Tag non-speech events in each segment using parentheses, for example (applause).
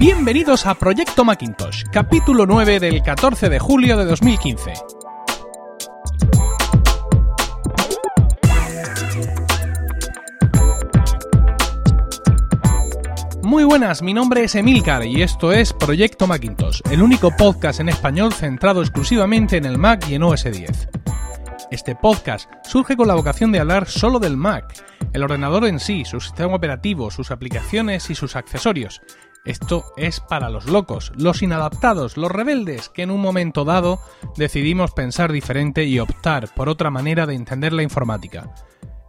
Bienvenidos a Proyecto Macintosh, capítulo 9 del 14 de julio de 2015. Muy buenas, mi nombre es Emilcar y esto es Proyecto Macintosh, el único podcast en español centrado exclusivamente en el Mac y en OS 10. Este podcast surge con la vocación de hablar solo del Mac, el ordenador en sí, su sistema operativo, sus aplicaciones y sus accesorios. Esto es para los locos, los inadaptados, los rebeldes, que en un momento dado decidimos pensar diferente y optar por otra manera de entender la informática.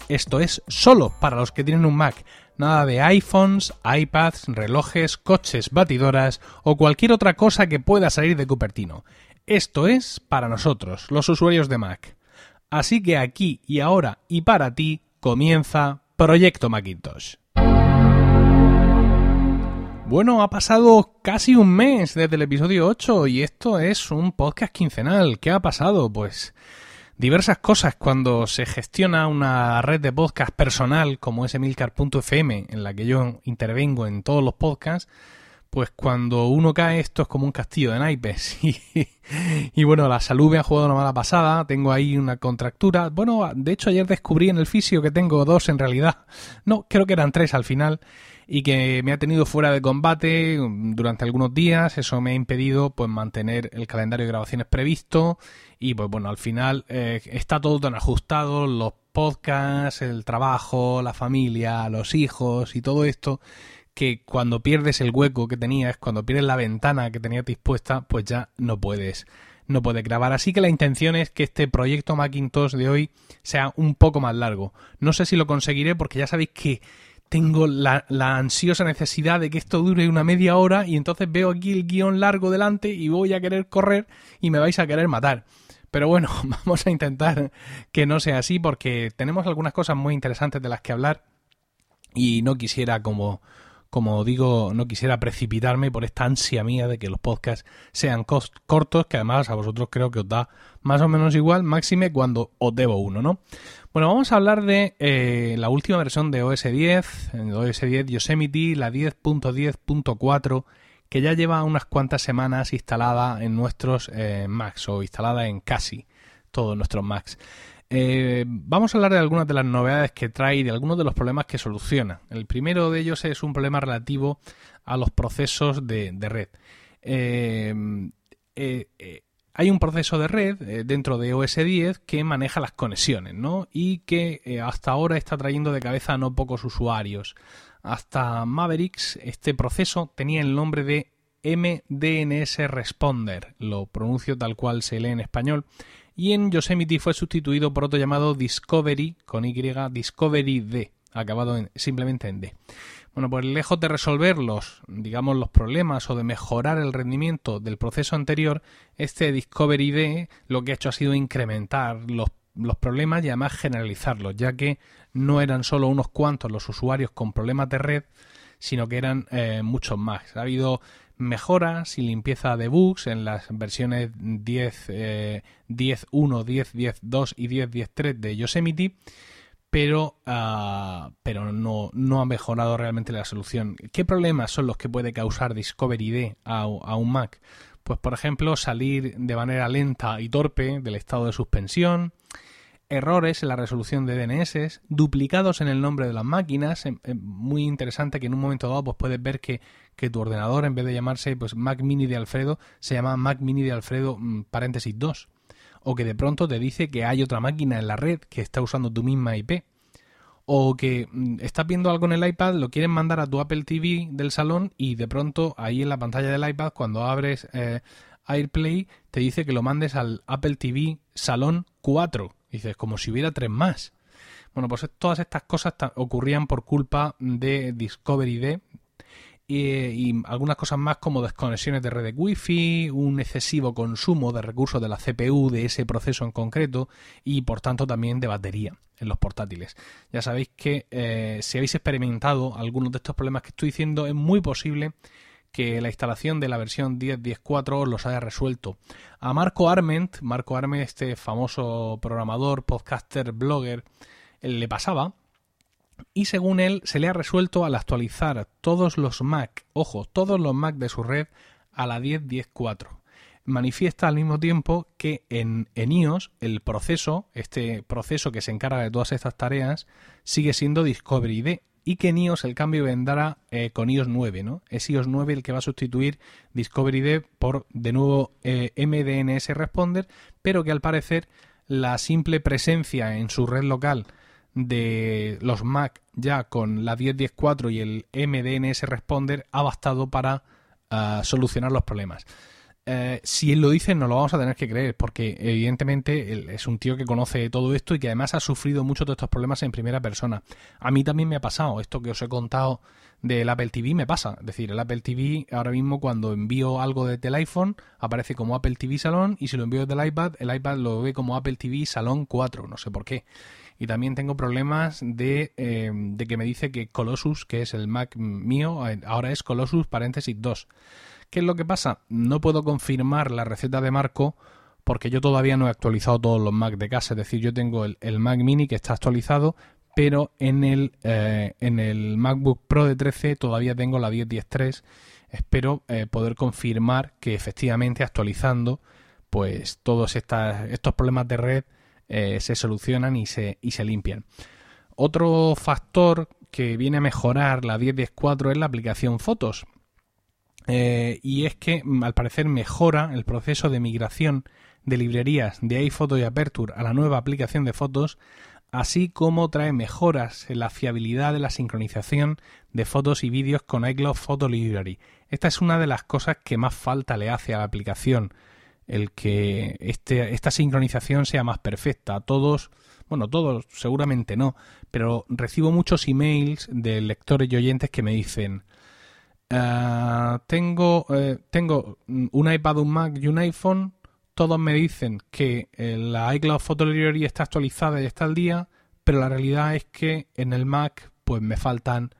Esto es solo para los que tienen un Mac, nada de iPhones, iPads, relojes, coches, batidoras o cualquier otra cosa que pueda salir de Cupertino. Esto es para nosotros, los usuarios de Mac. Así que aquí y ahora y para ti comienza Proyecto Macintosh. Bueno, ha pasado casi un mes desde el episodio 8 y esto es un podcast quincenal. ¿Qué ha pasado? Pues diversas cosas. Cuando se gestiona una red de podcast personal como es emilcar.fm en la que yo intervengo en todos los podcasts, pues cuando uno cae esto es como un castillo de naipes. (laughs) Y, bueno, la salud me ha jugado una mala pasada, tengo ahí una contractura, bueno, de hecho ayer descubrí en el fisio que tengo dos en realidad, no, creo que eran tres al final y que me ha tenido fuera de combate durante algunos días. Eso me ha impedido pues mantener el calendario de grabaciones previsto y pues bueno, al final eh, está todo tan ajustado, los podcasts, el trabajo, la familia, los hijos y todo esto que cuando pierdes el hueco que tenías, cuando pierdes la ventana que tenías dispuesta, pues ya no puedes no puedes grabar. Así que la intención es que este proyecto Macintosh de hoy sea un poco más largo. No sé si lo conseguiré porque ya sabéis que tengo la, ansiosa necesidad de que esto dure una media hora y entonces veo aquí el guion largo delante y voy a querer correr y me vais a querer matar. Pero bueno, (laughs) vamos a intentar que no sea así porque tenemos algunas cosas muy interesantes de las que hablar y no quisiera como como digo, no quisiera precipitarme por esta ansia mía de que los podcasts sean cortos, que además a vosotros creo que os da más o menos igual, máxime cuando os debo uno, ¿no? Bueno, vamos a hablar de eh, la última versión de OS 10, OS 10 Yosemite, la 10.10.4, que ya lleva unas cuantas semanas instalada en nuestros eh, Macs o instalada en casi todos nuestros Macs. Eh, vamos a hablar de algunas de las novedades que trae y de algunos de los problemas que soluciona. El primero de ellos es un problema relativo a los procesos de, red. Eh, eh, hay un proceso de red dentro de OS 10 que maneja las conexiones, ¿no? Y que hasta ahora está trayendo de cabeza a no pocos usuarios. Hasta Mavericks, este proceso tenía el nombre de MDNS Responder, lo pronuncio tal cual se lee en español, y en Yosemite fue sustituido por otro llamado Discovery, con Y, Discovery D, acabado en, simplemente en D. Bueno, pues lejos de resolver los, digamos, los problemas o de mejorar el rendimiento del proceso anterior, este Discovery D lo que ha hecho ha sido incrementar los, problemas y además generalizarlos, ya que no eran solo unos cuantos los usuarios con problemas de red, sino que eran eh, muchos más. Ha habido mejoras y limpieza de bugs en las versiones 10, 10.1, 10, 10.2 y 10.10.3 de Yosemite, pero, uh, pero no, no ha mejorado realmente la solución. ¿Qué problemas son los que puede causar Discovery D a un Mac? Pues por ejemplo salir de manera lenta y torpe del estado de suspensión, errores en la resolución de DNS, duplicados en el nombre de las máquinas, em, em, muy interesante que en un momento dado pues puedes ver que, tu ordenador en vez de llamarse pues Mac Mini de Alfredo se llama Mac Mini de Alfredo mm, paréntesis 2 o que de pronto te dice que hay otra máquina en la red que está usando tu misma IP o que mm, estás viendo algo en el iPad, lo quieren mandar a tu Apple TV del salón y de pronto ahí en la pantalla del iPad cuando abres eh, AirPlay te dice que lo mandes al Apple TV Salón 4 Dices, como si hubiera tres más. Bueno, pues todas estas cosas ocurrían por culpa de Discovery D y, algunas cosas más como desconexiones de red de Wi-Fi, un excesivo consumo de recursos de la CPU de ese proceso en concreto y por tanto también de batería en los portátiles. Ya sabéis que eh, si habéis experimentado algunos de estos problemas que estoy diciendo es muy posible la instalación de la versión 10.10.4 los haya resuelto. A Marco Arment, Marco Arment, este famoso programador, podcaster, blogger, le pasaba y según él se le ha resuelto al actualizar todos los Mac, ojo, todos los Mac de su red a la 10.10.4. Manifiesta al mismo tiempo que en, en iOS el proceso, este proceso que se encarga de todas estas tareas, sigue siendo Discovery ID y que en iOS el cambio vendrá eh, con iOS 9, ¿no? Es iOS 9 el que va a sustituir Discovery ID por de nuevo eh, MDNS Responder, pero que al parecer la simple presencia en su red local de los Mac ya con la 10.10.4 y el MDNS Responder ha bastado para ah, solucionar los problemas. Eh, si él lo dice, no lo vamos a tener que creer, porque evidentemente es un tío que conoce todo esto y que además ha sufrido muchos de estos problemas en primera persona. A mí también me ha pasado, esto que os he contado del Apple TV me pasa. Es decir, el Apple TV ahora mismo cuando envío algo desde el iPhone aparece como Apple TV Salón y si lo envío desde el iPad, el iPad lo ve como Apple TV Salón 4, no sé por qué. Y también tengo problemas de, eh, de que me dice que Colossus, que es el Mac mío, ahora es Colossus paréntesis 2. ¿Qué es lo que pasa? No puedo confirmar la receta de Marco porque yo todavía no he actualizado todos los Mac de casa. Es decir, yo tengo el, Mac mini que está actualizado, pero en el, eh, en el MacBook Pro de 13 todavía tengo la 10.10.3. Espero eh, poder confirmar que efectivamente actualizando, pues todos estos problemas de red eh, se solucionan y se, y se limpian. Otro factor que viene a mejorar la 10.10.4 es la aplicación Fotos. Eh, y es que mm, al parecer mejora el proceso de migración de librerías de iPhoto y Aperture a la nueva aplicación de fotos, así como trae mejoras en la fiabilidad de la sincronización de fotos y vídeos con iCloud Photo Library. Esta es una de las cosas que más falta le hace a la aplicación, el que este, esta sincronización sea más perfecta. Todos, bueno, todos seguramente no, pero recibo muchos emails de lectores y oyentes que me dicen eh, tengo, eh, tengo un iPad, un Mac y un iPhone. Todos me dicen que eh, la iCloud Photo Library está actualizada y está al día, pero la realidad es que en el Mac pues me faltan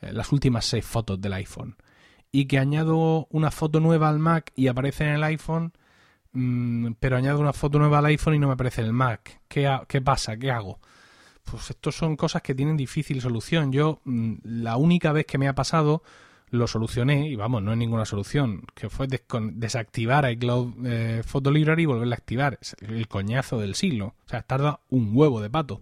las últimas seis fotos del iPhone. Y que añado una foto nueva al Mac y aparece en el iPhone, mm, pero añado una foto nueva al iPhone y no me aparece en el Mac. ¿Qué, qué pasa? ¿Qué hago? Pues esto son cosas que tienen difícil solución. Yo, mm, la única vez que me ha pasado lo solucioné y vamos, no es ninguna solución, que fue desactivar iCloud eh, Photo Library y volverla a activar. Es el coñazo del siglo. O sea, tarda un huevo de pato.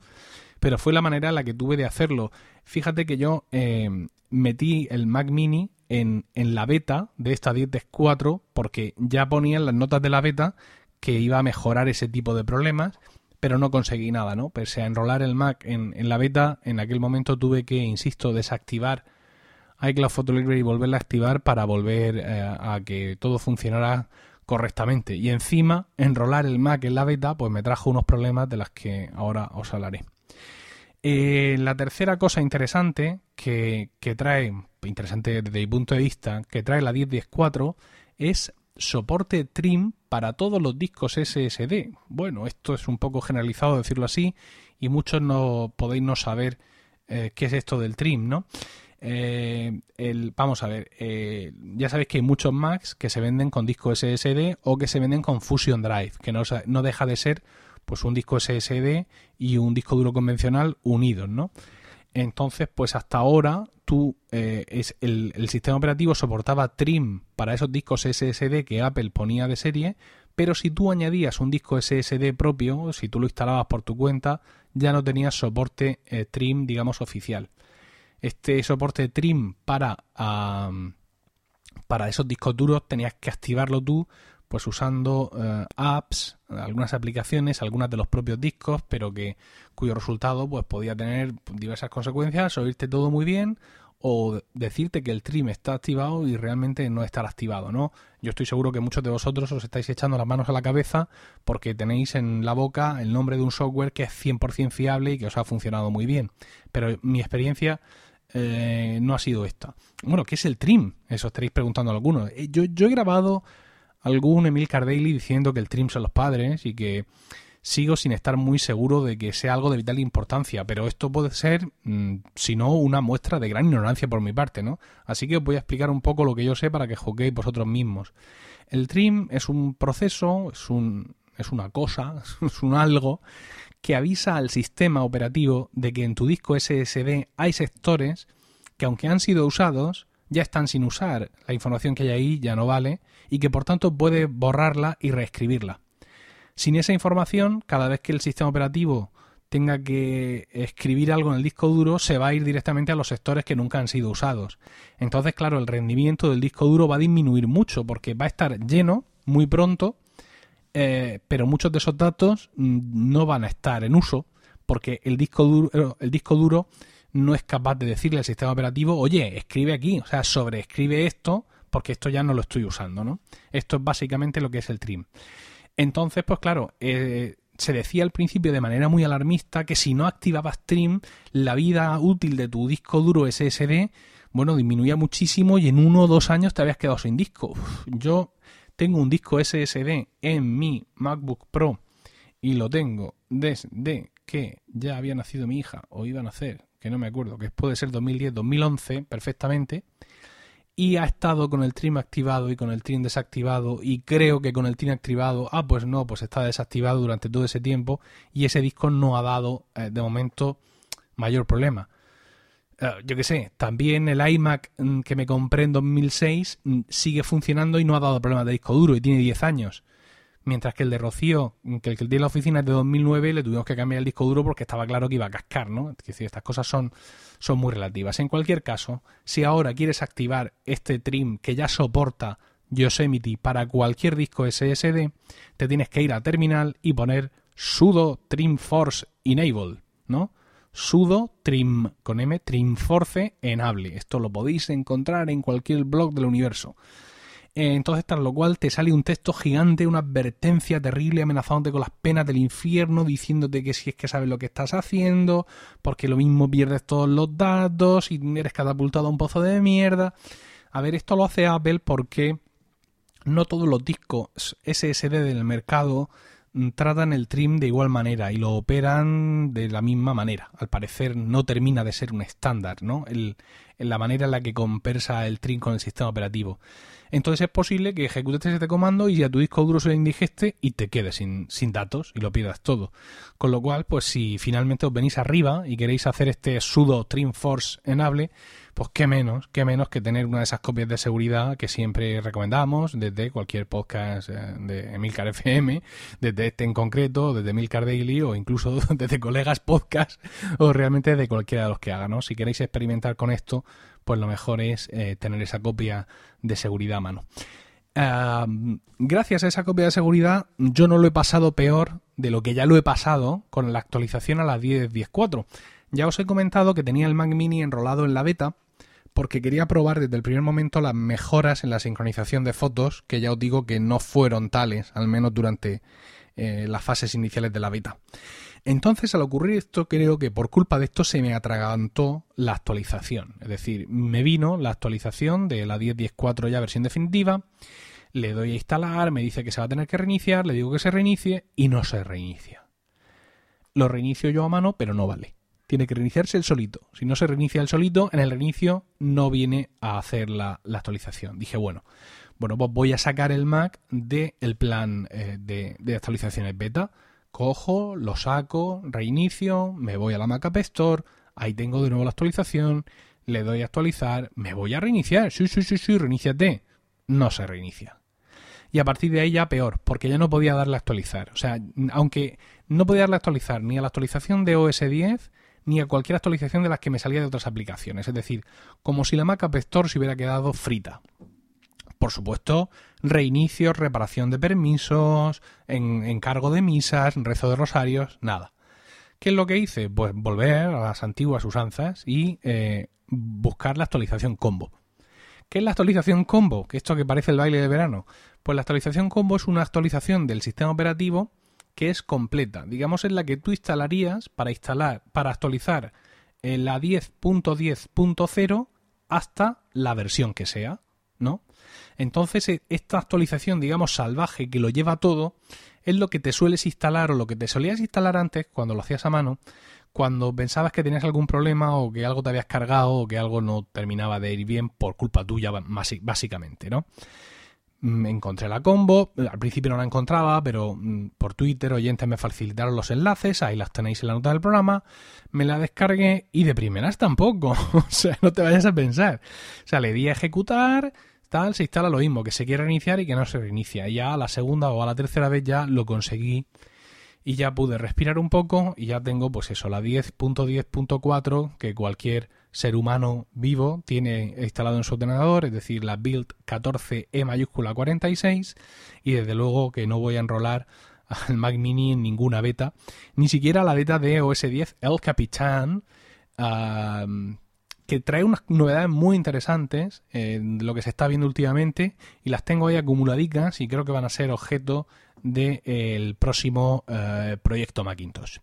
Pero fue la manera en la que tuve de hacerlo. Fíjate que yo eh, metí el Mac Mini en, en la beta de esta 10.4 porque ya ponía en las notas de la beta que iba a mejorar ese tipo de problemas pero no conseguí nada, ¿no? Pese a enrolar el Mac en, en la beta, en aquel momento tuve que, insisto, desactivar iCloud Photo Library y volverla a activar para volver eh, a que todo funcionara correctamente. Y encima, enrolar el Mac en la beta, pues me trajo unos problemas de las que ahora os hablaré. Eh, la tercera cosa interesante que, que, trae, interesante desde mi punto de vista, que trae la 10.10.4 es soporte trim para todos los discos SSD. Bueno, esto es un poco generalizado decirlo así y muchos no podéis no saber eh, qué es esto del trim, ¿no? Eh, el, vamos a ver, eh, ya sabéis que hay muchos Macs que se venden con disco SSD o que se venden con Fusion Drive, que no, no deja de ser pues un disco SSD y un disco duro convencional unidos, ¿no? Entonces, pues hasta ahora tú eh, es el, el, sistema operativo soportaba trim para esos discos SSD que Apple ponía de serie, pero si tú añadías un disco SSD propio, si tú lo instalabas por tu cuenta, ya no tenías soporte trim, digamos, oficial este soporte trim para, para esos discos duros tenías que activarlo tú pues usando eh, apps, algunas aplicaciones, algunas de los propios discos, pero que cuyo resultado pues podía tener diversas consecuencias, oírte todo muy bien o decirte que el trim está activado y realmente no estar activado, ¿no? Yo estoy seguro que muchos de vosotros os estáis echando las manos a la cabeza porque tenéis en la boca el nombre de un software que es 100% fiable y que os ha funcionado muy bien. Pero mi experiencia eh, no ha sido esta. Bueno, ¿qué es el trim? Eso estaréis preguntando algunos. Eh, yo, yo he grabado algún Emil Cardelli diciendo que el trim son los padres y que sigo sin estar muy seguro de que sea algo de vital importancia, pero esto puede ser, mm, si no, una muestra de gran ignorancia por mi parte, ¿no? Así que os voy a explicar un poco lo que yo sé para que juguéis vosotros mismos. El trim es un proceso, es un, es una cosa, (laughs) es un algo que avisa al sistema operativo de que en tu disco SSD hay sectores que aunque han sido usados, ya están sin usar, la información que hay ahí ya no vale y que por tanto puede borrarla y reescribirla. Sin esa información, cada vez que el sistema operativo tenga que escribir algo en el disco duro, se va a ir directamente a los sectores que nunca han sido usados. Entonces, claro, el rendimiento del disco duro va a disminuir mucho porque va a estar lleno muy pronto, eh, pero muchos de esos datos mm, no van a estar en uso porque el disco duro, eh, el disco duro no es capaz de decirle al sistema operativo, oye, escribe aquí, o sea, sobreescribe esto porque esto ya no lo estoy usando, ¿no? Esto es básicamente lo que es el trim. Entonces, pues claro, eh, se decía al principio de manera muy alarmista que si no activabas Trim, la vida útil de tu disco duro SSD, bueno, disminuía muchísimo y en uno o dos años te habías quedado sin disco. yo tengo un disco SSD en mi MacBook Pro y lo tengo desde que ya había nacido mi hija o iba a nacer, que no me acuerdo, que puede ser 2010, 2011 perfectamente y ha estado con el trim activado y con el trim desactivado y creo que con el trim activado, ah, pues no, pues está desactivado durante todo ese tiempo y ese disco no ha dado eh, de momento mayor problema. Eh, yo qué sé, también el iMac mm, que me compré en 2006 mm, sigue funcionando y no ha dado problemas de disco duro y tiene 10 años. Mientras que el de Rocío, mm, que el que tiene la oficina es de 2009, le tuvimos que cambiar el disco duro porque estaba claro que iba a cascar, ¿no? Es decir, estas cosas son son muy relativas. En cualquier caso, si ahora quieres activar este trim que ya soporta Yosemite para cualquier disco SSD, te tienes que ir a terminal y poner sudo trim force enable, ¿no? Sudo trim con m trim force enable. Esto lo podéis encontrar en cualquier blog del universo. Eh, entonces, tras lo cual te sale un texto gigante, una advertencia terrible amenazándote con las penas del infierno, diciéndote que si es que sabes lo que estás haciendo, porque lo mismo pierdes todos los datos y eres catapultado a un pozo de mierda. A ver, esto lo hace Apple porque no todos los discos SSD del mercado tratan el trim de igual manera y lo operan de la misma manera. Al parecer no termina de ser un estándar, ¿no? El, en la manera en la que compensa el trim con el sistema operativo entonces es posible que ejecutes este comando y a tu disco duro se indigeste y te quedes sin, sin datos y lo pierdas todo. Con lo cual, pues si finalmente os venís arriba y queréis hacer este sudo trim force enable, pues qué menos, qué menos que tener una de esas copias de seguridad que siempre recomendamos desde cualquier podcast eh, de Emilcar (laughs) FM, desde este en concreto, desde Emilcar Daily o incluso (laughs) desde colegas podcast o realmente de cualquiera de los que hagan. ¿no? Si queréis experimentar con esto, pues lo mejor es eh, tener esa copia de seguridad a mano. gracias a esa copia de seguridad, yo no lo he pasado peor de lo que ya lo he pasado con la actualización a la 10.10.4. Ya os he comentado que tenía el Mac Mini enrolado en la beta porque quería probar desde el primer momento las mejoras en la sincronización de fotos, que ya os digo que no fueron tales, al menos durante eh, las fases iniciales de la beta. Entonces, al ocurrir esto, creo que por culpa de esto se me atragantó la actualización. Es decir, me vino la actualización de la 10.10.4 ya versión definitiva, le doy a instalar, me dice que se va a tener que reiniciar, le digo que se reinicie y no se reinicia. Lo reinicio yo a mano, pero no vale tiene que reiniciarse el solito. Si no se reinicia el solito, en el reinicio no viene a hacer la, actualización. Dije, bueno, bueno, pues voy a sacar el Mac del plan eh, de, de, actualizaciones beta. Cojo, lo saco, reinicio, me voy a la Mac App Store, ahí tengo de nuevo la actualización, le doy a actualizar, me voy a reiniciar. Sí, sí, sí, sí, reiníciate. No se reinicia. Y a partir de ahí ya peor, porque ya no podía darle a actualizar. O sea, aunque no podía darle a actualizar ni a la actualización de OS 10, ni a cualquier actualización de las que me salía de otras aplicaciones. Es decir, como si la Mac App Store se hubiera quedado frita. Por supuesto, reinicio, reparación de permisos, encargo de misas, rezo de rosarios, nada. ¿Qué es lo que hice? Pues volver a las antiguas usanzas y eh, buscar la actualización combo. ¿Qué es la actualización combo? Que esto que parece el baile de verano. Pues la actualización combo es una actualización del sistema operativo que es completa, digamos en la que tú instalarías para instalar, para actualizar la 10.10.0 hasta la versión que sea. Entonces, e, esta actualización, digamos, salvaje que lo lleva todo, es lo que te sueles instalar o lo que te solías instalar antes cuando lo hacías a mano, cuando pensabas que tenías algún problema o que algo te habías cargado o que algo no terminaba de ir bien por culpa tuya, básicamente, ¿no? mm, encontré la combo, al principio no la encontraba, pero mm, por Twitter oyentes me facilitaron los enlaces, ahí las tenéis en la nota del programa, me la descargué y de primeras tampoco, (laughs) o sea, no te vayas a pensar. O sea, le di a ejecutar, tal, se instala lo mismo, que se quiere reiniciar y que no se reinicia. Y ya a la segunda o a la tercera vez ya lo conseguí y ya pude respirar un poco y ya tengo pues eso, la 10.10.4 que cualquier ser humano vivo tiene instalado en su ordenador, es decir, la build 14E mayúscula 46 y desde luego que no voy a enrolar al Mac Mini en ninguna beta, ni siquiera la beta de OS 10 El Capitán, que trae unas novedades muy interesantes de lo que se está viendo últimamente y las tengo ahí acumuladicas y creo que van a ser objeto del próximo eh, proyecto Macintosh.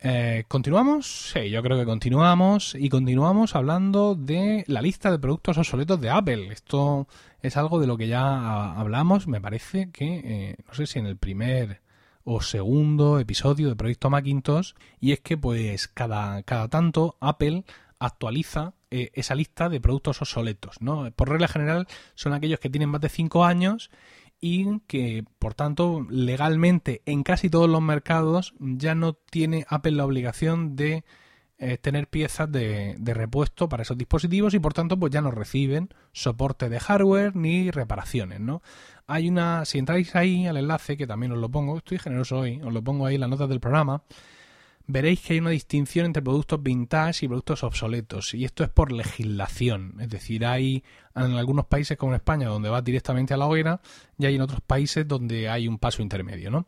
Eh, ¿Continuamos? Sí, yo creo que continuamos y continuamos hablando de la lista de productos obsoletos de Apple. Esto es algo de lo que ya hablamos, me parece que, eh, no sé si en el primer o segundo episodio de Proyecto Macintosh, y es que pues cada, cada tanto Apple actualiza esa lista de productos obsoletos, ¿no? Por regla general son aquellos que tienen más de 5 años y que, por tanto, legalmente en casi todos los mercados ya no tiene Apple la obligación de eh, tener piezas de, de, repuesto para esos dispositivos y por tanto pues ya no reciben soporte de hardware ni reparaciones, ¿no? Hay una, si entráis ahí al enlace, que también os lo pongo, estoy generoso hoy, os lo pongo ahí en las notas del programa, veréis que hay una distinción entre productos vintage y productos obsoletos. Y esto es por legislación. Es decir, hay en algunos países como en España donde va directamente a la hoguera y hay en otros países donde hay un paso intermedio, ¿no?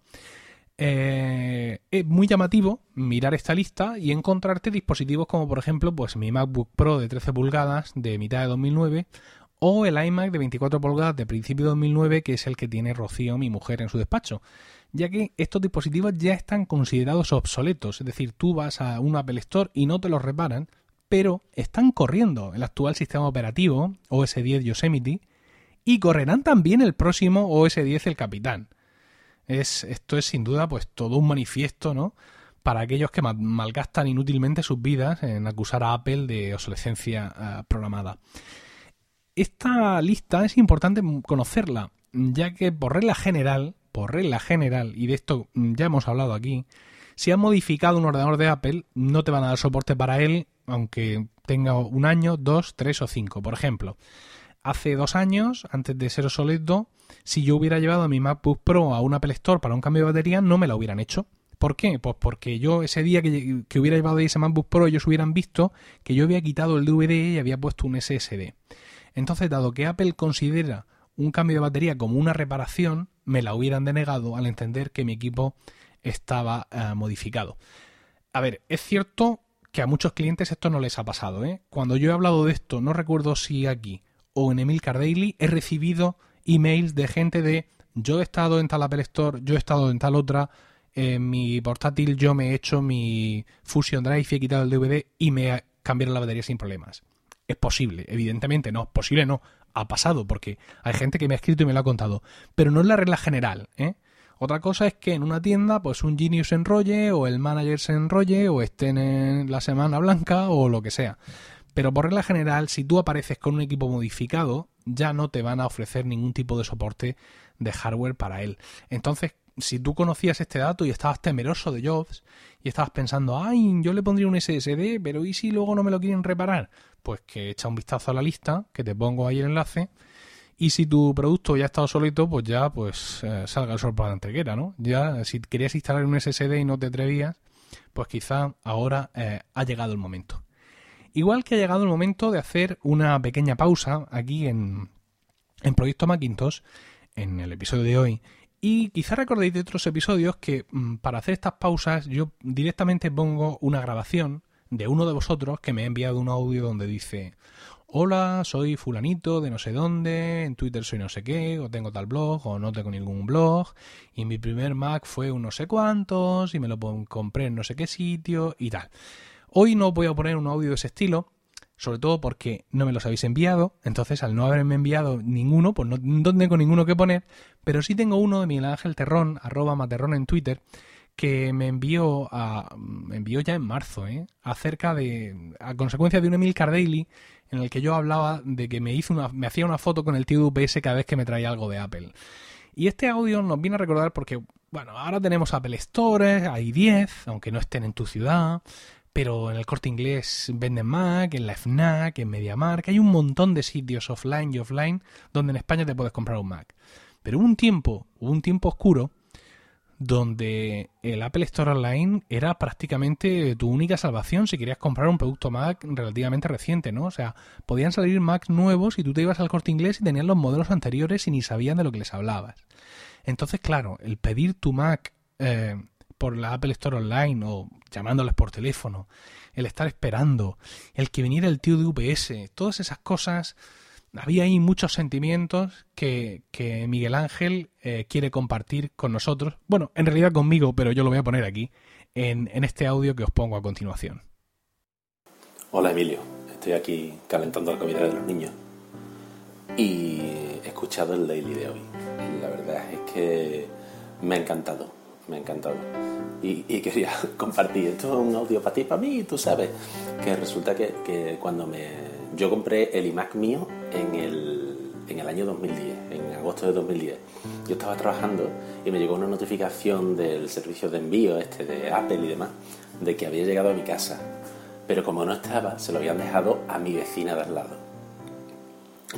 Eh, es muy llamativo mirar esta lista y encontrarte dispositivos como por ejemplo pues mi MacBook Pro de 13 pulgadas de mitad de 2009 o el iMac de 24 pulgadas de principio de 2009 que es el que tiene Rocío, mi mujer, en su despacho ya que estos dispositivos ya están considerados obsoletos, es decir, tú vas a un Apple Store y no te los reparan, pero están corriendo el actual sistema operativo OS 10 Yosemite y correrán también el próximo OS 10 el Capitán. Es, esto es sin duda pues todo un manifiesto, ¿no? Para aquellos que malgastan inútilmente sus vidas en acusar a Apple de obsolescencia eh, programada. Esta lista es importante conocerla, ya que por regla general por regla general, y de esto ya hemos hablado aquí, si has modificado un ordenador de Apple, no te van a dar soporte para él, aunque tenga un año, dos, tres o cinco. Por ejemplo, hace dos años, antes de ser obsoleto, si yo hubiera llevado mi MacBook Pro a un Apple Store para un cambio de batería, no me lo hubieran hecho. ¿Por qué? Pues porque yo ese día que, que hubiera llevado ese MacBook Pro, ellos hubieran visto que yo había quitado el DVD y había puesto un SSD. Entonces, dado que Apple considera un cambio de batería como una reparación, me la hubieran denegado al entender que mi equipo estaba eh, modificado. A ver, es cierto que a muchos clientes esto no les ha pasado. ¿eh? Cuando yo he hablado de esto, no recuerdo si aquí o en Emil Daily, he recibido emails de gente de yo he estado en tal Apple Store, yo he estado en tal otra, en mi portátil yo me he hecho mi Fusion Drive y he quitado el DVD y me cambiaron la batería sin problemas. Es posible, evidentemente no, posible no, ha pasado, porque hay gente que me ha escrito y me lo ha contado, pero no es la regla general, ¿eh? Otra cosa es que en una tienda, pues un genius se enrolle, o el manager se enrolle, o estén en la semana blanca, o lo que sea. Pero por regla general, si tú apareces con un equipo modificado, ya no te van a ofrecer ningún tipo de soporte de hardware para él. Entonces, si tú conocías este dato y estabas temeroso de Jobs y estabas pensando, ay, yo le pondría un SSD, pero ¿y si luego no me lo quieren reparar? Pues que echa un vistazo a la lista, que te pongo ahí el enlace. Y si tu producto ya está obsoleto, pues ya pues eh, salga el sol por la antequera, ¿no? Ya si querías instalar un SSD y no te atrevías, pues quizá ahora eh, ha llegado el momento. Igual que ha llegado el momento de hacer una pequeña pausa aquí en, en Proyecto Macintosh, en el episodio de hoy, y quizá recordéis de otros episodios que mm, para hacer estas pausas yo directamente pongo una grabación de uno de vosotros que me ha enviado un audio donde dice Hola, soy fulanito de no sé dónde, en Twitter soy no sé qué, o tengo tal blog, o no tengo ningún blog, y mi primer Mac fue un no sé cuántos, y me lo compré en no sé qué sitio, y tal. Hoy no voy a poner un audio de ese estilo, sobre todo porque no me los habéis enviado, entonces al no haberme enviado ninguno, pues no, tengo ninguno que poner, pero sí tengo uno de Miguel Ángel Terrón, arroba Materrón en Twitter, que me envió a, envió ya en marzo, ¿eh? acerca de a consecuencia de un Emil Daily en el que yo hablaba de que me una, me hacía una foto con el tío de UPS cada vez que me traía algo de Apple. Y este audio nos viene a recordar porque, bueno, ahora tenemos Apple Store, hay 10, aunque no estén en tu ciudad, pero en el corte inglés venden Mac, en la FNAC, en MediaMark, hay un montón de sitios offline y offline donde en España te puedes comprar un Mac. Pero hubo un tiempo, hubo un tiempo oscuro donde el Apple Store Online era prácticamente tu única salvación si querías comprar un producto Mac relativamente reciente, ¿no? O sea, podían salir Macs nuevos y tú te ibas al corte inglés y tenían los modelos anteriores y ni sabían de lo que les hablabas. Entonces, claro, el pedir tu Mac eh, por la Apple Store Online o llamándoles por teléfono, el estar esperando, el que viniera el tío de UPS, todas esas cosas había ahí muchos sentimientos que, Miguel Ángel eh, quiere compartir con nosotros. Bueno, en realidad conmigo, pero yo lo voy a poner aquí, en, este audio que os pongo a continuación. Hola Emilio, estoy aquí calentando la comida de los niños y he escuchado el daily de hoy. La verdad es que me ha encantado, me ha encantado. Y, quería (laughs) compartir, esto es un audio para ti, para mí, tú sabes, que resulta que, que cuando me yo compré el iMac mío en el, en el año 2010, en agosto de 2010. Yo estaba trabajando y me llegó una notificación del servicio de envío este de Apple y demás de que había llegado a mi casa. Pero como no estaba, se lo habían dejado a mi vecina de al lado.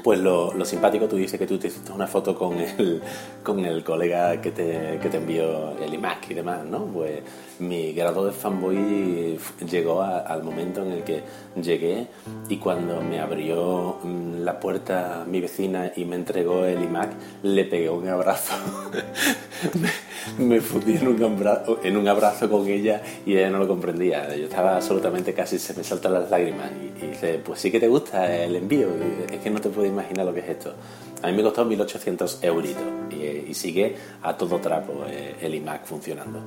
Pues lo, lo, simpático, tú dices que tú te hiciste una foto con el, con el colega que te, que te envió el iMac y demás, ¿no? Pues mi grado de fanboy llegó al momento en el que llegué y cuando me abrió mm, la puerta mi vecina y me entregó el iMac, le pegué un abrazo. (laughs) me, fundí en un, abrazo, en un abrazo con ella y ella no lo comprendía. Yo estaba absolutamente casi, se me saltan las lágrimas y, y dice, pues sí que te gusta el envío, es que no te puedo imaginar lo que es esto. A mí me costó 1.800 euritos y, sigue a todo trapo eh, el iMac funcionando.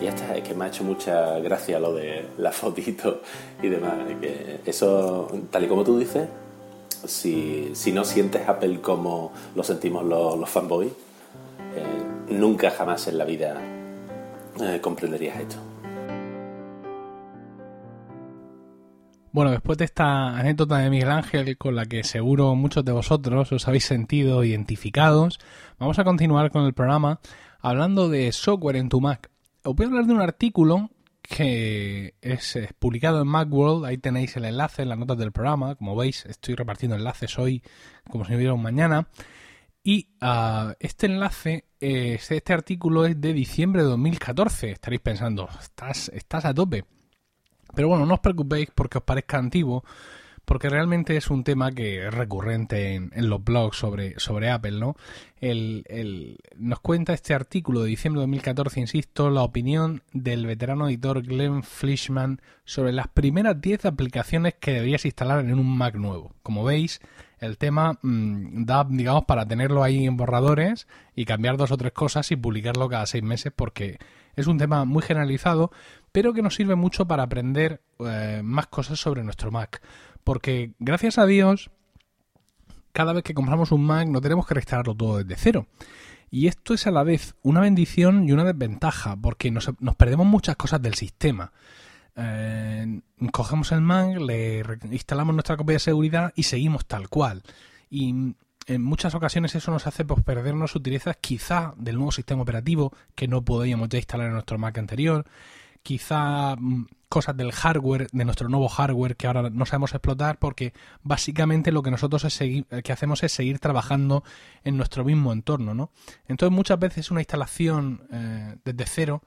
Y ya está, es que me ha hecho mucha gracia lo de la fotito y demás. Que eso, tal y como tú dices, si, si no sientes Apple como lo sentimos los, los fanboys, eh, nunca jamás en la vida eh, comprenderías esto. Bueno, después de esta anécdota de Miguel Ángel, con la que seguro muchos de vosotros os habéis sentido identificados, vamos a continuar con el programa hablando de software en tu Mac. Os voy a hablar de un artículo que es publicado en Macworld, ahí tenéis el enlace en las notas del programa, como veis estoy repartiendo enlaces hoy como si no hubiera un mañana, y ah, este enlace, este artículo es de diciembre de 2014, estaréis pensando, estás, estás a tope. Pero bueno, no os preocupéis porque os parezca antiguo, porque realmente es un tema que es recurrente en, los blogs sobre, sobre Apple, ¿no? El, nos cuenta este artículo de diciembre de 2014, insisto, la opinión del veterano editor Glenn Flishman sobre las primeras 10 aplicaciones que deberías instalar en un Mac nuevo. Como veis, el tema mm, da, digamos, para tenerlo ahí en borradores y cambiar dos o tres cosas y publicarlo cada seis meses porque es un tema muy generalizado, pero que nos sirve mucho para aprender eh, más cosas sobre nuestro Mac. Porque gracias a Dios, cada vez que compramos un Mac no tenemos que restaurarlo todo desde cero. Y esto es a la vez una bendición y una desventaja, porque nos, perdemos muchas cosas del sistema. Eh, cogemos el Mac, le instalamos nuestra copia de seguridad y seguimos tal cual. Y en muchas ocasiones eso nos hace pues, perdernos utilizas quizá del nuevo sistema operativo que no podíamos ya instalar en nuestro Mac anterior, quizá mm, cosas del hardware, de nuestro nuevo hardware que ahora no sabemos explotar porque básicamente lo que nosotros es seguir, que hacemos es seguir trabajando en nuestro mismo entorno, ¿no? Entonces muchas veces una instalación eh, desde cero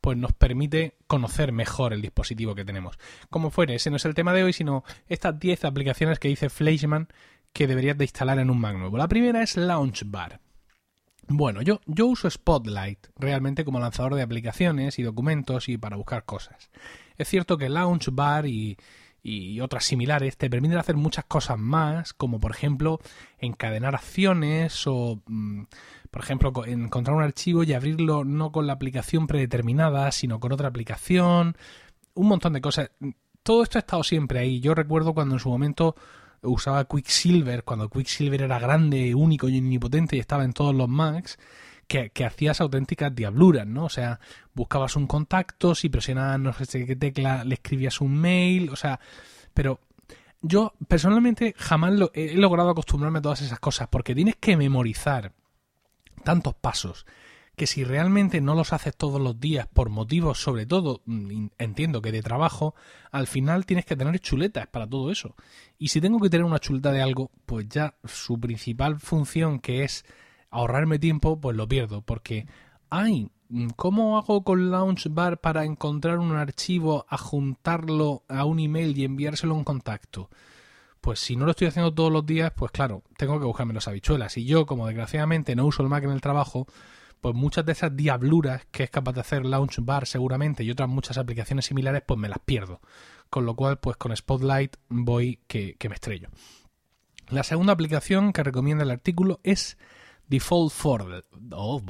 pues nos permite conocer mejor el dispositivo que tenemos. Como fuere, ese no es el tema de hoy, sino estas 10 aplicaciones que dice Fleischmann que deberías de instalar en un Mac nuevo. La primera es Launchbar. Bueno, yo, yo uso Spotlight realmente como lanzador de aplicaciones y documentos y para buscar cosas. Es cierto que Launchbar y, y otras similares te permiten hacer muchas cosas más, como por ejemplo encadenar acciones o, mm, por ejemplo, encontrar un archivo y abrirlo no con la aplicación predeterminada, sino con otra aplicación, un montón de cosas. Todo esto ha estado siempre ahí. Yo recuerdo cuando en su momento usaba Quicksilver, cuando Quicksilver era grande, único y omnipotente y estaba en todos los Macs, que, hacías auténticas diabluras, ¿no? O sea, buscabas un contacto, si presionabas no sé qué tecla, le escribías un mail, o sea, pero yo personalmente jamás lo, he logrado acostumbrarme a todas esas cosas, porque tienes que memorizar tantos pasos que si realmente no los haces todos los días por motivos, sobre todo, mm, entiendo que de trabajo, al final tienes que tener chuletas para todo eso. Y si tengo que tener una chuleta de algo, pues ya su principal función, que es ahorrarme tiempo, pues lo pierdo, porque, ay, ¿cómo hago con Launchbar para encontrar un archivo, adjuntarlo a un email y enviárselo a un contacto? Pues si no lo estoy haciendo todos los días, pues claro, tengo que buscarme las habichuelas. Y yo, como desgraciadamente no uso el Mac en el trabajo, pues muchas de esas diabluras que es capaz de hacer Launchbar seguramente y otras muchas aplicaciones similares, pues me las pierdo. Con lo cual, pues con Spotlight voy que, me estrello. La segunda aplicación que recomienda el artículo es Default Folder. Oh,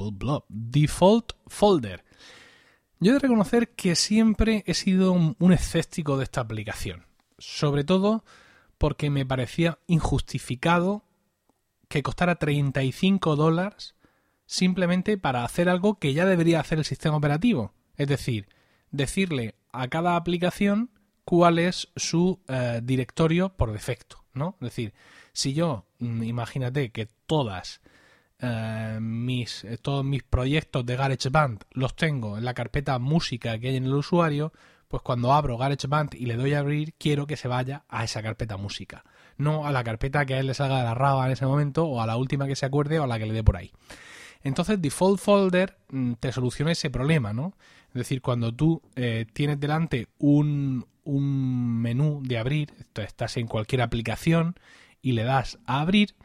Default Folder. Yo he de reconocer que siempre he sido un escéptico de esta aplicación. Sobre todo porque me parecía injustificado que costara 35 dólares simplemente para hacer algo que ya debería hacer el sistema operativo. Es decir, decirle a cada aplicación cuál es su eh, directorio por defecto, ¿no? Es decir, si yo, mm, imagínate que todas eh, mis, eh, todos mis proyectos de GarageBand los tengo en la carpeta música que hay en el usuario, pues cuando abro GarageBand y le doy a abrir, quiero que se vaya a esa carpeta música, no a la carpeta que a él le salga de la raba en ese momento, o a la última que se acuerde o a la que le dé por ahí. Entonces, Default Folder mm, te soluciona ese problema, ¿no? Es decir, cuando tú eh, tienes delante un, un menú de abrir, estás en cualquier aplicación y le das a abrir,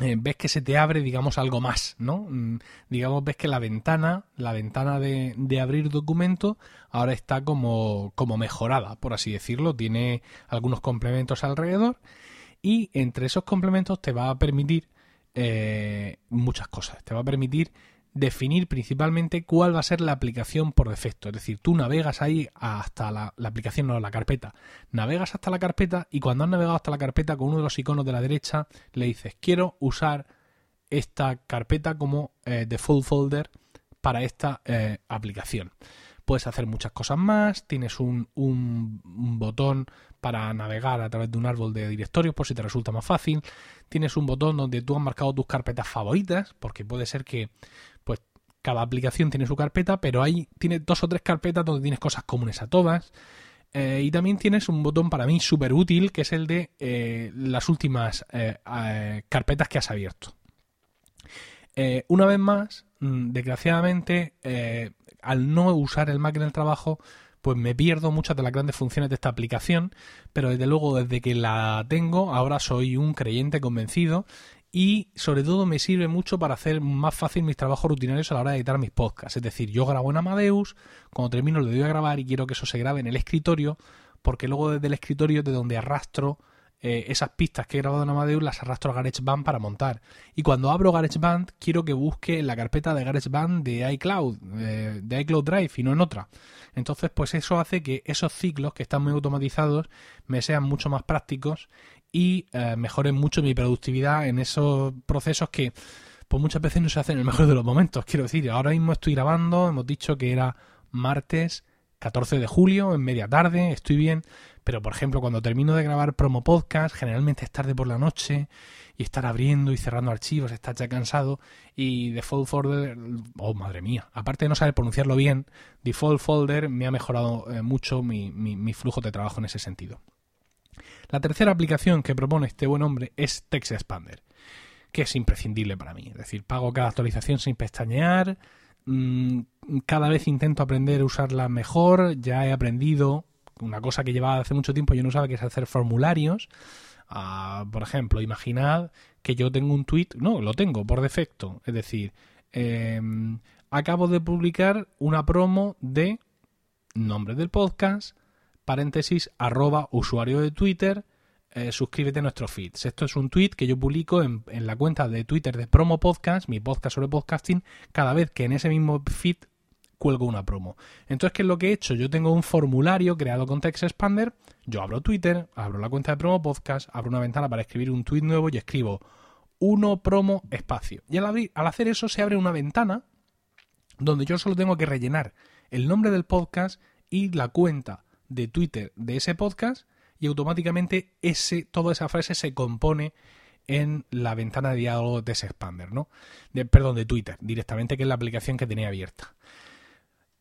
eh, ves que se te abre, digamos, algo más, ¿no? Mm, digamos, ves que la ventana, la ventana de, de, abrir documento, ahora está como, como mejorada, por así decirlo, tiene algunos complementos alrededor y entre esos complementos te va a permitir eh, muchas cosas. Te va a permitir definir principalmente cuál va a ser la aplicación por defecto. Es decir, tú navegas ahí hasta la, aplicación, no la carpeta. Navegas hasta la carpeta y cuando has navegado hasta la carpeta con uno de los iconos de la derecha, le dices, quiero usar esta carpeta como eh, default folder para esta eh, aplicación. Puedes hacer muchas cosas más, tienes un, un, botón para navegar a través de un árbol de directorios por si te resulta más fácil, tienes un botón donde tú has marcado tus carpetas favoritas, porque puede ser que pues cada aplicación tiene su carpeta, pero ahí tienes dos o tres carpetas donde tienes cosas comunes a todas. Eh, y también tienes un botón para mí súper útil, que es el de eh, las últimas eh, carpetas que has abierto. Una vez más, mm, desgraciadamente, al no usar el Mac en el trabajo, pues me pierdo muchas de las grandes funciones de esta aplicación, pero desde luego desde que la tengo ahora soy un creyente convencido y sobre todo me sirve mucho para hacer más fácil mis trabajos rutinarios a la hora de editar mis podcasts. Es decir, yo grabo en Amadeus, cuando termino lo doy a grabar y quiero que eso se grabe en el escritorio, porque luego desde el escritorio de donde arrastro eh, esas pistas que he grabado en Amadeus las arrastro a GarageBand para montar. Y cuando abro GarageBand, quiero que busque la carpeta de GarageBand de iCloud, eh, de iCloud Drive y no en otra. Entonces, pues eso hace que esos ciclos que están muy automatizados me sean mucho más prácticos y eh, mejoren mucho mi productividad en esos procesos que pues muchas veces no se hacen en el mejor de los momentos. Quiero decir, ahora mismo estoy grabando, hemos dicho que era martes 14 de julio, en media tarde, estoy bien, pero por ejemplo cuando termino de grabar promo podcast, generalmente es tarde por la noche y estar abriendo y cerrando archivos, estar ya cansado y Default Folder, oh madre mía, aparte de no saber pronunciarlo bien, Default Folder me ha mejorado eh, mucho mi, mi flujo de trabajo en ese sentido. La tercera aplicación que propone este buen hombre es Text Expander, que es imprescindible para mí, es decir, pago cada actualización sin pestañear, Mm, cada vez intento aprender a usarla mejor. Ya he aprendido una cosa que llevaba hace mucho tiempo, yo no sabía que es hacer formularios. Ah, por ejemplo, imaginad que yo tengo un tweet, no, lo tengo por defecto. Es decir, em, acabo de publicar una promo de nombre del podcast, paréntesis, arroba usuario de Twitter, eh, suscríbete a nuestro feeds. Esto es un tweet que yo publico en, la cuenta de Twitter de Promo Podcast, mi podcast sobre podcasting, cada vez que en ese mismo feed cuelgo una promo. Entonces, ¿qué es lo que he hecho? Yo tengo un formulario creado con Text Expander, yo abro Twitter, abro la cuenta de Promo Podcast, abro una ventana para escribir un tweet nuevo y escribo uno promo espacio. Y al, al hacer eso se abre una ventana donde yo solo tengo que rellenar el nombre del podcast y la cuenta de Twitter de ese podcast y automáticamente ese, toda esa frase se compone en la ventana de diálogo de ese expander, ¿no? Perdón, de Twitter, directamente, que es la aplicación que tenía abierta.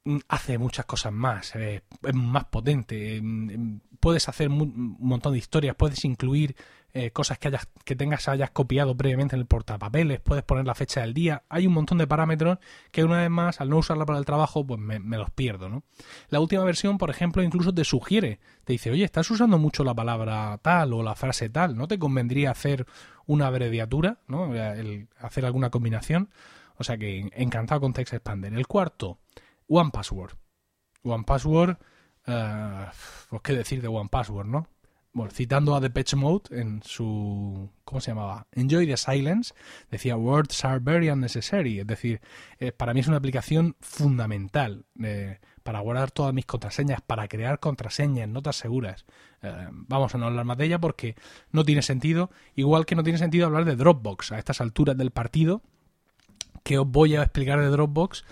Mm, hace muchas cosas más, es más potente, mm, mm, puedes hacer un montón de historias, puedes incluir eh, cosas que hayas que tengas hayas copiado previamente en el portapapeles, puedes poner la fecha del día, hay un montón de parámetros que una vez más al no usarla para el trabajo pues me, los pierdo, ¿no? La última versión, por ejemplo, incluso te sugiere, te dice, oye, estás usando mucho la palabra tal o la frase tal, ¿no te convendría hacer una abreviatura, ¿no? El, hacer alguna combinación, o sea que encantado con Text Expander. El cuarto, One Password. One Password, uh, pues qué decir de One Password, ¿no? bueno, citando a Depeche Mode en su, ¿cómo se llamaba? Enjoy the Silence, decía Words are very unnecessary, es decir, eh, para mí es una aplicación fundamental eh, para guardar todas mis contraseñas, para crear contraseñas, notas seguras. Eh, vamos a no hablar más de ella porque no tiene sentido, igual que no tiene sentido hablar de Dropbox a estas alturas del partido, que os voy a explicar de Dropbox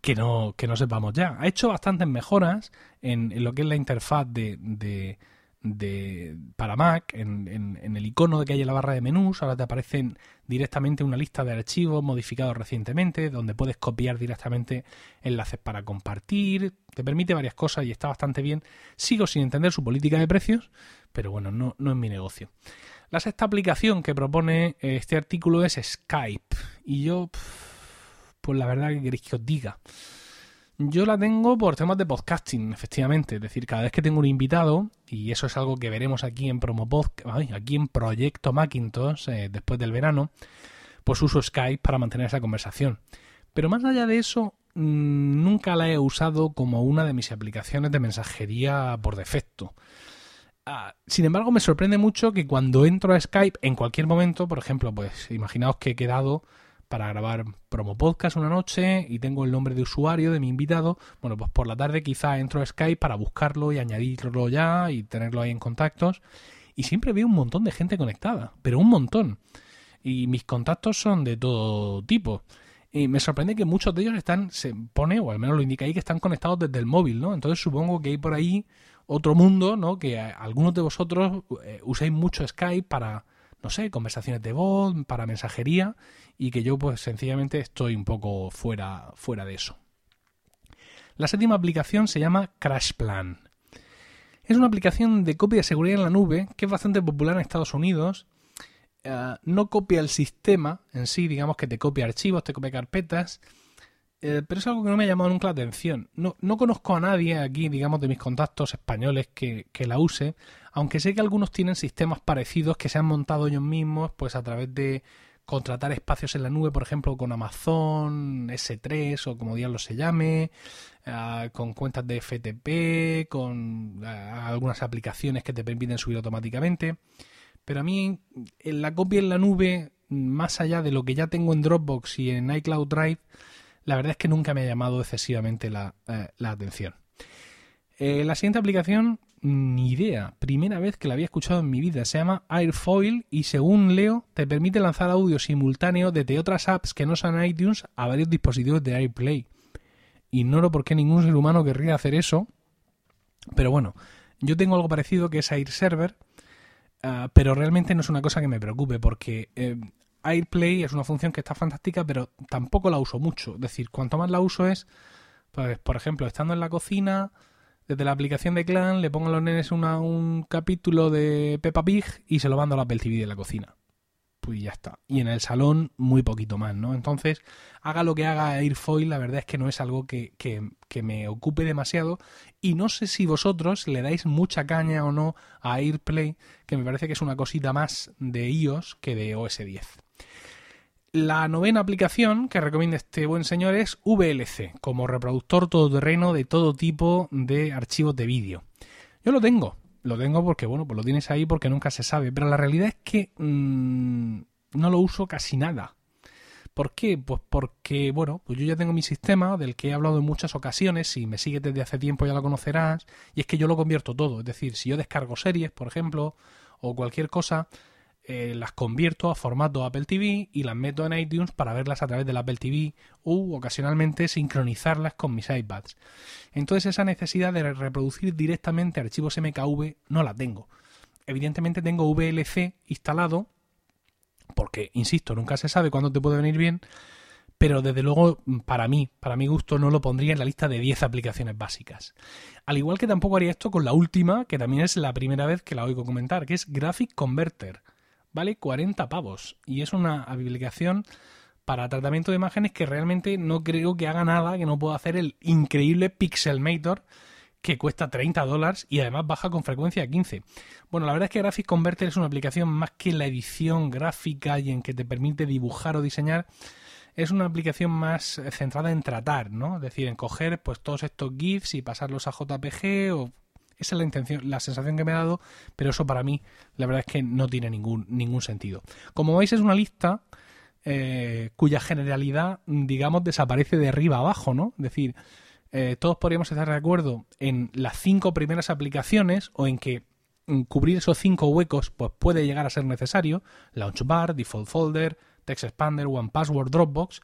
que no, que no sepamos ya. Ha hecho bastantes mejoras en, lo que es la interfaz de de, para Mac, en, en, el icono de que hay en la barra de menús, ahora te aparecen directamente una lista de archivos modificados recientemente, donde puedes copiar directamente enlaces para compartir, te permite varias cosas y está bastante bien. Sigo sin entender su política de precios, pero bueno, no, no es mi negocio. La sexta aplicación que propone este artículo es Skype, y yo, la verdad que queréis que os diga. Yo la tengo por temas de podcasting, efectivamente. Es decir, cada vez que tengo un invitado, y eso es algo que veremos aquí en Promo aquí en Proyecto Macintosh, eh, después del verano, pues uso Skype para mantener esa conversación. Pero más allá de eso, mm, nunca la he usado como una de mis aplicaciones de mensajería por defecto. Ah, sin embargo, me sorprende mucho que cuando entro a Skype, en cualquier momento, por ejemplo, pues imaginaos que he quedado para grabar promo podcast una noche y tengo el nombre de usuario de mi invitado, bueno, pues por la tarde quizá entro a Skype para buscarlo y añadirlo ya y tenerlo ahí en contactos. Y siempre veo un montón de gente conectada, pero un montón. Y mis contactos son de todo tipo. Y me sorprende que muchos de ellos están, se pone, o al menos lo indica ahí, que están conectados desde el móvil, ¿no? Entonces supongo que hay por ahí otro mundo, ¿no? Que algunos de vosotros eh, uséis mucho Skype para, no sé, conversaciones de voz, para mensajería, y que yo pues sencillamente estoy un poco fuera, fuera de eso. La séptima aplicación se llama CrashPlan. Es una aplicación de copia de seguridad en la nube que es bastante popular en Estados Unidos. Eh, no copia el sistema en sí, digamos que te copia archivos, te copia carpetas, eh, pero es algo que no me ha llamado nunca la atención. No, no conozco a nadie aquí, digamos, de mis contactos españoles que, que, la use, aunque sé que algunos tienen sistemas parecidos que se han montado ellos mismos, pues a través de contratar espacios en la nube, por ejemplo, con Amazon S3 o como diablo se llame, ah, con cuentas de FTP, con ah, algunas aplicaciones que te permiten subir automáticamente. Pero a mí, en la copia en la nube, más allá de lo que ya tengo en Dropbox y en iCloud Drive, la verdad es que nunca me ha llamado excesivamente la, eh, atención. Eh, la siguiente aplicación, ni idea, primera vez que la había escuchado en mi vida, se llama Airfoil y según leo te permite lanzar audio simultáneo desde otras apps que no son iTunes a varios dispositivos de AirPlay. Ignoro por qué ningún ser humano querría hacer eso, pero bueno, yo tengo algo parecido que es AirServer, uh, pero realmente no es una cosa que me preocupe porque eh, AirPlay es una función que está fantástica, pero tampoco la uso mucho. Es decir, cuanto más la uso es, pues, por ejemplo, estando en la cocina, desde la aplicación de Clan, le pongo a los nenes un capítulo de Peppa Pig y se lo mando a la Apple TV de la cocina. Pues ya está. Y en el salón, muy poquito más, ¿no? Entonces, haga lo que haga Airfoil, la verdad es que no es algo que, que, que me ocupe demasiado. Y no sé si vosotros le dais mucha caña o no a AirPlay, que me parece que es una cosita más de iOS que de OS 10. La novena aplicación que recomienda este buen señor es VLC, como reproductor todoterreno de todo tipo de archivos de vídeo. Yo lo tengo, lo tengo porque, bueno, pues lo tienes ahí porque nunca se sabe, pero la realidad es que mm, no lo uso casi nada. ¿Por qué? Pues porque, bueno, pues yo ya tengo mi sistema del que he hablado en muchas ocasiones, si me sigues desde hace tiempo ya lo conocerás, y es que yo lo convierto todo, es decir, si yo descargo series, por ejemplo, o cualquier cosa, eh, las convierto a formato Apple TV y las meto en iTunes para verlas a través del Apple TV u ocasionalmente sincronizarlas con mis iPads. Entonces esa necesidad de reproducir directamente archivos MKV no la tengo. Evidentemente tengo VLC instalado porque, insisto, nunca se sabe cuándo te puede venir bien, pero desde luego para mí, para mi gusto, no lo pondría en la lista de 10 aplicaciones básicas. Al igual que tampoco haría esto con la última, que también es la primera vez que la oigo comentar, que es Graphic Converter. Vale 40 pavos y es una aplicación para tratamiento de imágenes que realmente no creo que haga nada que no pueda hacer el increíble Pixelmator que cuesta 30 dólares y además baja con frecuencia a 15. Bueno, la verdad es que Graphic Converter es una aplicación más que la edición gráfica y en que te permite dibujar o diseñar, es una aplicación más centrada en tratar, ¿no? Es decir, en coger pues todos estos GIFs y pasarlos a JPG o esa es la intención, la sensación que me ha dado, pero eso para mí la verdad es que no tiene ningún, ningún sentido. Como veis es una lista eh, cuya generalidad, digamos, desaparece de arriba abajo, ¿no? Es decir, eh, todos podríamos estar de acuerdo en las cinco primeras aplicaciones o en que mm, cubrir esos cinco huecos pues puede llegar a ser necesario, Launchbar, Default Folder, Text Expander, One Password, Dropbox,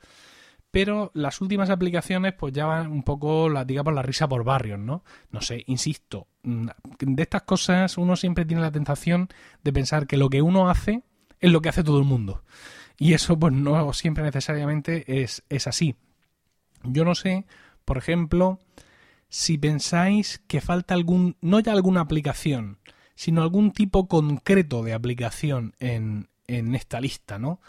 pero las últimas aplicaciones pues ya van un poco, digamos, la risa por barrios, ¿no? No sé, insisto, mm, de estas cosas uno siempre tiene la tentación de pensar que lo que uno hace es lo que hace todo el mundo. Y eso pues no siempre necesariamente es, es así. Yo no sé por ejemplo, si pensáis que falta algún, no ya alguna aplicación, sino algún tipo concreto de aplicación en, en esta lista, ¿no?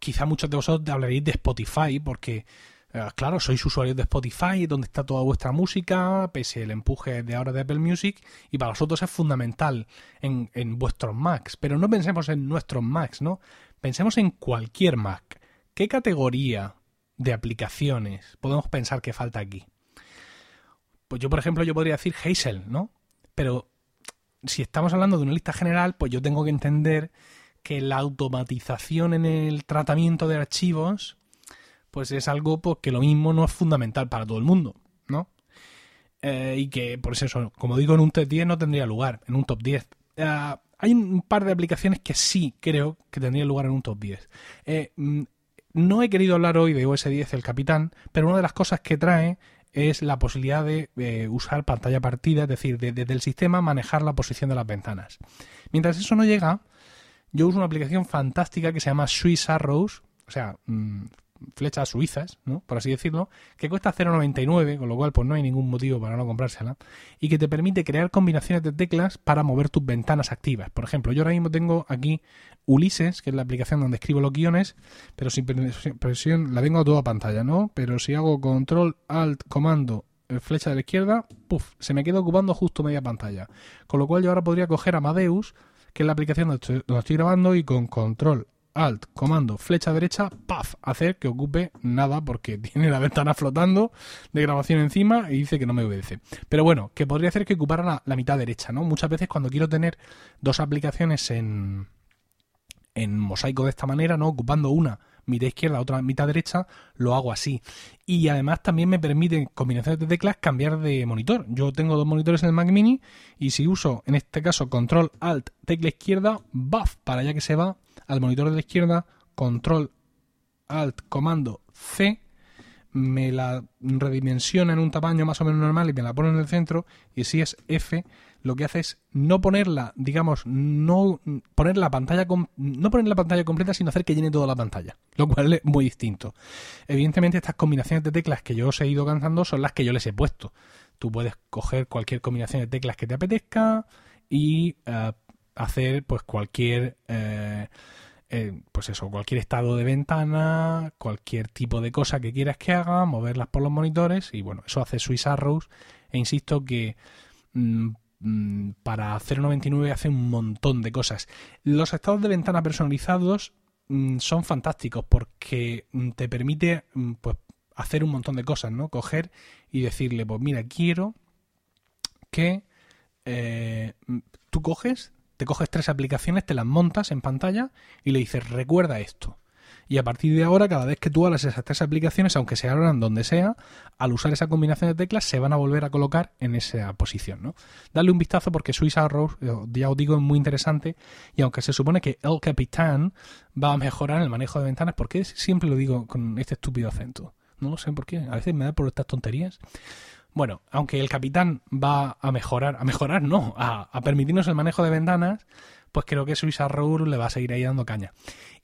Quizá muchos de vosotros hablaréis de Spotify, porque, eh, claro, sois usuarios de Spotify, donde está toda vuestra música, pese el empuje de ahora de Apple Music, y para vosotros es fundamental en, en vuestros Macs. Pero no pensemos en nuestros Macs, ¿no? Pensemos en cualquier Mac. ¿Qué categoría de aplicaciones podemos pensar que falta aquí? Pues yo, por ejemplo, yo podría decir Hazel, ¿no? Pero si estamos hablando de una lista general, pues yo tengo que entender que la automatización en el tratamiento de archivos, pues es algo pues, que lo mismo no es fundamental para todo el mundo, ¿no? Eh, y que por eso, como digo, en un top 10 no tendría lugar, en un top 10. Eh, hay un par de aplicaciones que sí creo que tendrían lugar en un top 10. Eh, no he querido hablar hoy de OS 10 el capitán, pero una de las cosas que trae es la posibilidad de usar pantalla partida, es decir, desde el sistema manejar la posición de las ventanas. Mientras eso no llega, yo uso una aplicación fantástica que se llama Swiss Arrows, o sea, mm, flechas suizas, ¿no? por así decirlo, que cuesta 0,99, con lo cual pues no hay ningún motivo para no comprársela, y que te permite crear combinaciones de teclas para mover tus ventanas activas. Por ejemplo, yo ahora mismo tengo aquí Ulises, que es la aplicación donde escribo los guiones, pero sin presión la tengo a toda pantalla, ¿no? Pero si hago control, alt, comando, eh, flecha de la izquierda, puff, se me queda ocupando justo media pantalla. Con lo cual yo ahora podría coger Amadeus, que es la aplicación donde estoy grabando, y con control, Alt, comando, flecha derecha, paf, hacer que ocupe nada porque (laughs) tiene la ventana flotando de grabación encima y dice que no me obedece. Pero bueno, que podría hacer que ocupara la, mitad derecha, ¿no? Muchas veces cuando quiero tener dos aplicaciones en, en mosaico de esta manera, ¿no? Ocupando una mitad izquierda, otra mitad derecha, lo hago así. Y además también me permite, combinaciones de teclas, cambiar de monitor. Yo tengo dos monitores en el Mac Mini y si uso, en este caso, control, alt, tecla izquierda, buff, para allá que se va al monitor de la izquierda, control, alt, comando, C, me la redimensiona en un tamaño más o menos normal y me la pone en el centro y si es F lo que hace es no ponerla, digamos, no poner la pantalla no poner la pantalla completa, sino hacer que llene toda la pantalla, lo cual es muy distinto. Evidentemente estas combinaciones de teclas que yo os he ido cansando son las que yo les he puesto. Tú puedes coger cualquier combinación de teclas que te apetezca y eh, hacer pues cualquier eh, eh, pues eso, cualquier estado de ventana, cualquier tipo de cosa que quieras que haga, moverlas por los monitores y bueno, eso hace Swiss Arrows e insisto que mm, para 0.99 hace un montón de cosas. Los estados de ventana personalizados mm, son fantásticos porque te permite pues hacer un montón de cosas, ¿no? Coger y decirle, pues mira, quiero que eh, coges, te coges tres aplicaciones, te las montas en pantalla y le dices, recuerda esto. Y a partir de ahora, cada vez que tú hablas esas tres aplicaciones, aunque se abran donde sea, al usar esa combinación de teclas se van a volver a colocar en esa posición, ¿no? Dale un vistazo porque Swiss Arrow, eh, ya os digo, es muy interesante y aunque se supone que El Capitán va a mejorar el manejo de ventanas, ¿por qué siempre lo digo con este estúpido acento? No lo sé por qué, a veces me da por estas tonterías. Bueno, aunque el capitán va a mejorar, a mejorar no, a, permitirnos el manejo de ventanas, pues creo que Swiss Arrow le va a seguir ahí dando caña.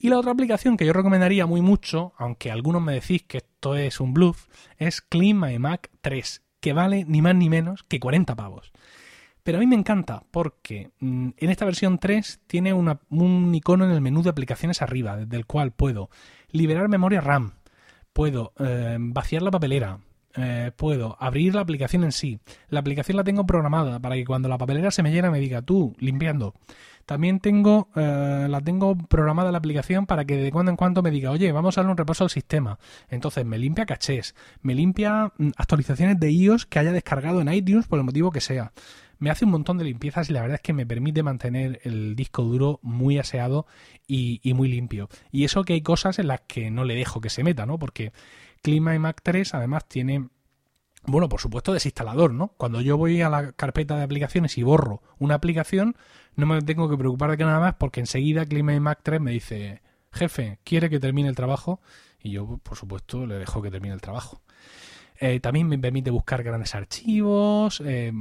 Y la otra aplicación que yo recomendaría muy mucho, aunque algunos me decís que esto es un bluff, es Clean My Mac 3, que vale ni más ni menos que 40 pavos. Pero a mí me encanta porque mm, en esta versión 3 tiene un icono en el menú de aplicaciones arriba, desde el cual puedo liberar memoria RAM, puedo eh, vaciar la papelera, eh, puedo abrir la aplicación en sí. La aplicación la tengo programada para que cuando la papelera se me llena me diga tú, limpiando. También tengo, eh, la tengo programada la aplicación para que de cuando en cuando me diga, oye, vamos a darle un repaso al sistema. Entonces me limpia cachés, me limpia mm, actualizaciones de iOS que haya descargado en iTunes por el motivo que sea. Me hace un montón de limpiezas y la verdad es que me permite mantener el disco duro muy aseado y, muy limpio. Y eso que hay cosas en las que no le dejo que se meta, ¿no? Porque Clima Mac 3 además tiene bueno, por supuesto, desinstalador, ¿no? Cuando yo voy a la carpeta de aplicaciones y borro una aplicación, no me tengo que preocupar de que nada más porque enseguida Mac 3 me dice, jefe, ¿quiere que termine el trabajo? Y yo, por supuesto, le dejo que termine el trabajo. Eh, también me permite buscar grandes archivos, eh,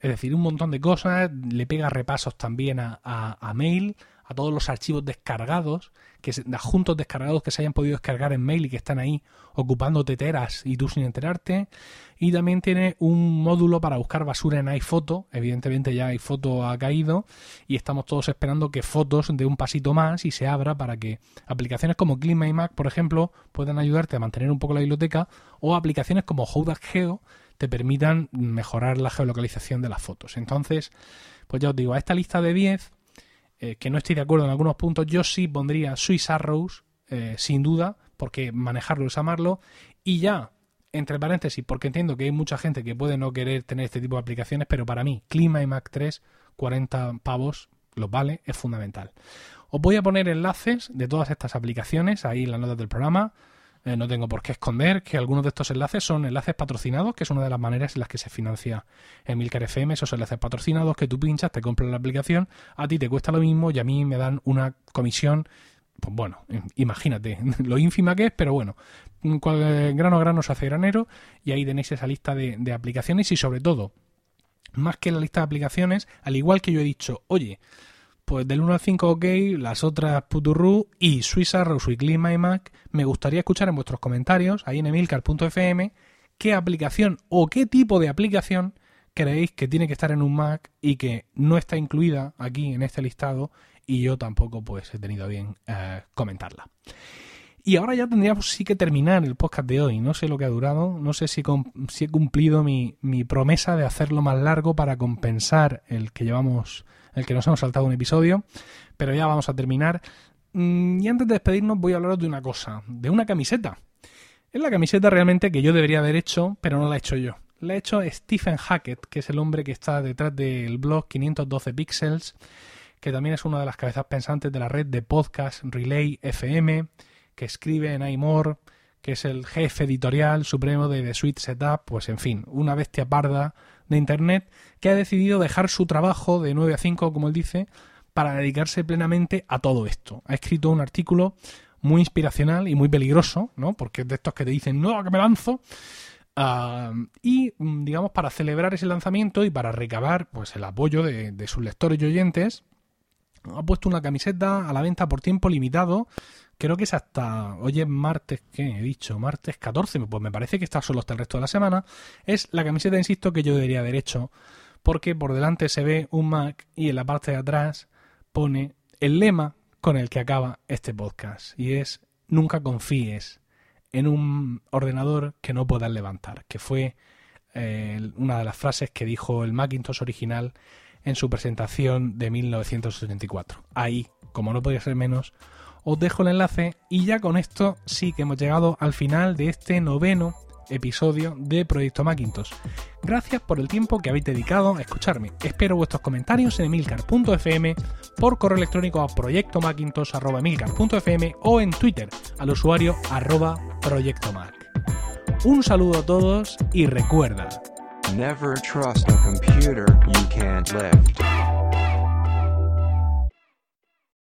es decir, un montón de cosas. Le pega repasos también a, a mail, a todos los archivos descargados, que adjuntos descargados que se hayan podido descargar en mail y que están ahí ocupando teteras y tú sin enterarte. Y también tiene un módulo para buscar basura en iPhoto. Evidentemente ya iPhoto ha caído y estamos todos esperando que fotos de un pasito más y se abra para que aplicaciones como Mac, por ejemplo, puedan ayudarte a mantener un poco la biblioteca o aplicaciones como Howdac Geo te permitan mejorar la geolocalización de las fotos. Entonces, pues ya os digo, a esta lista de 10 eh, que no estoy de acuerdo en algunos puntos, yo sí pondría Swiss Arrows, eh, sin duda, porque manejarlo es amarlo, y ya, entre paréntesis, porque entiendo que hay mucha gente que puede no querer tener este tipo de aplicaciones, pero para mí, Clima y Mac 3, 40 pavos, los vale, es fundamental. Os voy a poner enlaces de todas estas aplicaciones ahí en las notas del programa. Eh, no tengo por qué esconder que algunos de estos enlaces son enlaces patrocinados, que es una de las maneras en las que se financia Emilcar FM, esos enlaces patrocinados que tú pinchas, te compras la aplicación, a ti te cuesta lo mismo y a mí me dan una comisión pues bueno, imagínate (laughs) lo ínfima que es, pero bueno, grano a grano se hace granero y ahí tenéis esa lista de, aplicaciones y sobre todo, más que la lista de aplicaciones, al igual que yo he dicho, oye, pues del 1 al 5 ok, las otras Puturru y Swiss Arrow, y My Mac, me gustaría escuchar en vuestros comentarios, ahí en emilcar.fm, qué aplicación o qué tipo de aplicación creéis que tiene que estar en un Mac y que no está incluida aquí en este listado y yo tampoco pues he tenido bien eh, comentarla. Y ahora ya tendríamos sí que terminar el podcast de hoy. No sé lo que ha durado, no sé si, he cumplido mi promesa de hacerlo más largo para compensar el que llevamos el que nos hemos saltado un episodio, pero ya vamos a terminar. Mm, y antes de despedirnos voy a hablaros de una cosa, de una camiseta. Es la camiseta realmente que yo debería haber hecho, pero no la he hecho yo. La ha hecho Stephen Hackett, que es el hombre que está detrás del blog 512 Pixels, que también es una de las cabezas pensantes de la red de podcast Relay FM, que escribe en iMore, que es el jefe editorial supremo de The Suite Setup, pues en fin, una bestia parda de Internet que ha decidido dejar su trabajo de 9 a 5, como él dice, para dedicarse plenamente a todo esto. Ha escrito un artículo muy inspiracional y muy peligroso, ¿no? Porque es de estos que te dicen, no, que me lanzo. Ah, y, mm, digamos, para celebrar ese lanzamiento y para recabar pues, el apoyo de sus lectores y oyentes, ha puesto una camiseta a la venta por tiempo limitado creo que es hasta, hoy es martes, ¿qué he dicho? Martes 14, pues me parece que está solo hasta el resto de la semana. Es la camiseta, insisto, que yo debería haber hecho, porque por delante se ve un Mac y en la parte de atrás pone el lema con el que acaba este podcast, y es nunca confíes en un ordenador que no puedas levantar, que fue eh, una de las frases que dijo el Macintosh original en su presentación de 1984. Ahí, como no podía ser menos, os dejo el enlace y ya con esto sí que hemos llegado al final de este noveno episodio de Proyecto Macintosh. Gracias por el tiempo que habéis dedicado a escucharme. Espero vuestros comentarios en emilcar.fm, por correo electrónico a proyectomacintosh.emilcar.fm o en Twitter al usuario arroba proyectomac. Un saludo a todos y recuerda. Never trust a computer you can't.